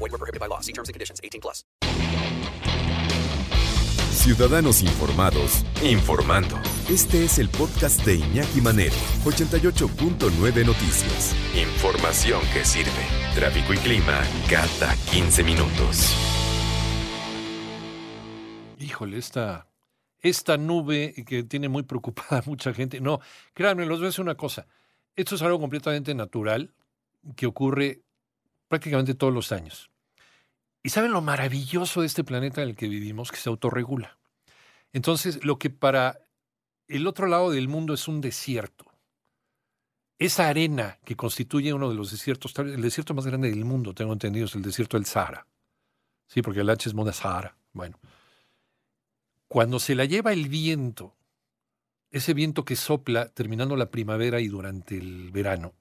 Void were prohibited by law. See terms and conditions. 18 plus. Ciudadanos informados, informando. Este es el podcast de Iñaki Manero, 88.9 Noticias. Información que sirve. Tráfico y clima cada 15 minutos. Híjole, esta, esta nube que tiene muy preocupada a mucha gente. No, créanme, los voy a decir una cosa. Esto es algo completamente natural que ocurre prácticamente todos los años. Y saben lo maravilloso de este planeta en el que vivimos, que se autorregula. Entonces, lo que para el otro lado del mundo es un desierto, esa arena que constituye uno de los desiertos, el desierto más grande del mundo, tengo entendido, es el desierto del Sahara. Sí, porque el H es Mona Sahara. Bueno, cuando se la lleva el viento, ese viento que sopla terminando la primavera y durante el verano,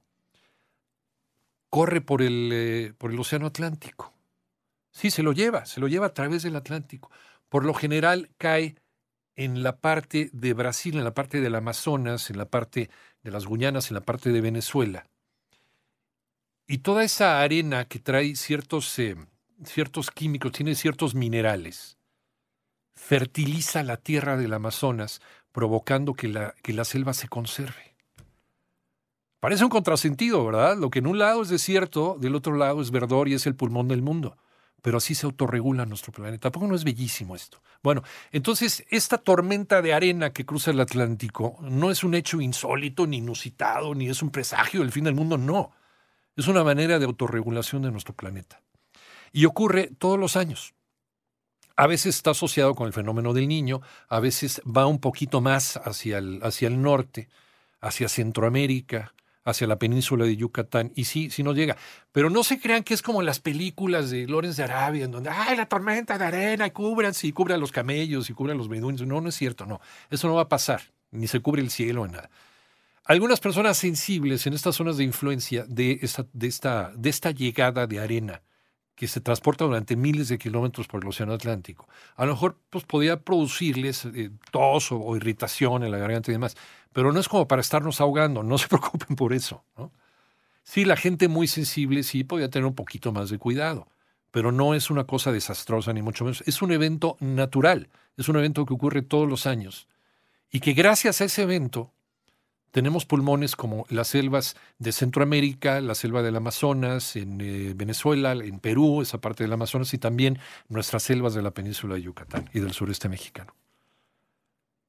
corre por el, eh, por el Océano Atlántico. Sí, se lo lleva, se lo lleva a través del Atlántico. Por lo general cae en la parte de Brasil, en la parte del Amazonas, en la parte de las Guyanas, en la parte de Venezuela. Y toda esa arena que trae ciertos, eh, ciertos químicos, tiene ciertos minerales, fertiliza la tierra del Amazonas, provocando que la, que la selva se conserve. Parece un contrasentido, ¿verdad? Lo que en un lado es desierto, del otro lado es verdor y es el pulmón del mundo. Pero así se autorregula nuestro planeta. ¿Tampoco no es bellísimo esto? Bueno, entonces esta tormenta de arena que cruza el Atlántico no es un hecho insólito, ni inusitado, ni es un presagio del fin del mundo, no. Es una manera de autorregulación de nuestro planeta. Y ocurre todos los años. A veces está asociado con el fenómeno del niño, a veces va un poquito más hacia el, hacia el norte, hacia Centroamérica, hacia la península de Yucatán, y sí, sí nos llega. Pero no se crean que es como las películas de Lorenz de Arabia, en donde, ay, la tormenta de arena, y cúbranse, y cubran los camellos, y cubran los beduinos. No, no es cierto, no. Eso no va a pasar, ni se cubre el cielo, ni nada. Algunas personas sensibles en estas zonas de influencia de esta, de esta, de esta llegada de arena, que se transporta durante miles de kilómetros por el Océano Atlántico, a lo mejor pues, podría producirles eh, tos o, irritación en la garganta y demás, pero no es como para estarnos ahogando, no se preocupen por eso. Sí, la gente muy sensible sí podría tener un poquito más de cuidado, pero no es una cosa desastrosa ni mucho menos, es un evento natural, es un evento que ocurre todos los años y que gracias a ese evento tenemos pulmones como las selvas de Centroamérica, la selva del Amazonas, en eh, Venezuela, en Perú, esa parte del Amazonas, y también nuestras selvas de la península de Yucatán y del sureste mexicano.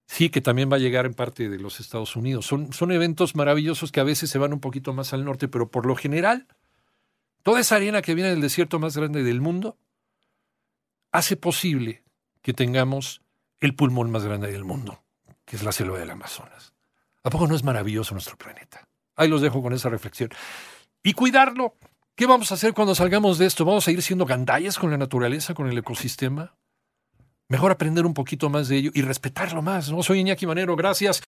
Sí, que también va a llegar en parte de los Estados Unidos. Son, son eventos maravillosos que a veces se van un poquito más al norte, pero por lo general, toda esa arena que viene del desierto más grande del mundo hace posible que tengamos el pulmón más grande del mundo, que es la selva del Amazonas. ¿A poco no es maravilloso nuestro planeta? Ahí los dejo con esa reflexión. Y cuidarlo. ¿Qué vamos a hacer cuando salgamos de esto? ¿Vamos a ir siendo gandallas con la naturaleza, con el ecosistema? Mejor aprender un poquito más de ello y respetarlo más. No soy Iñaki Manero, gracias.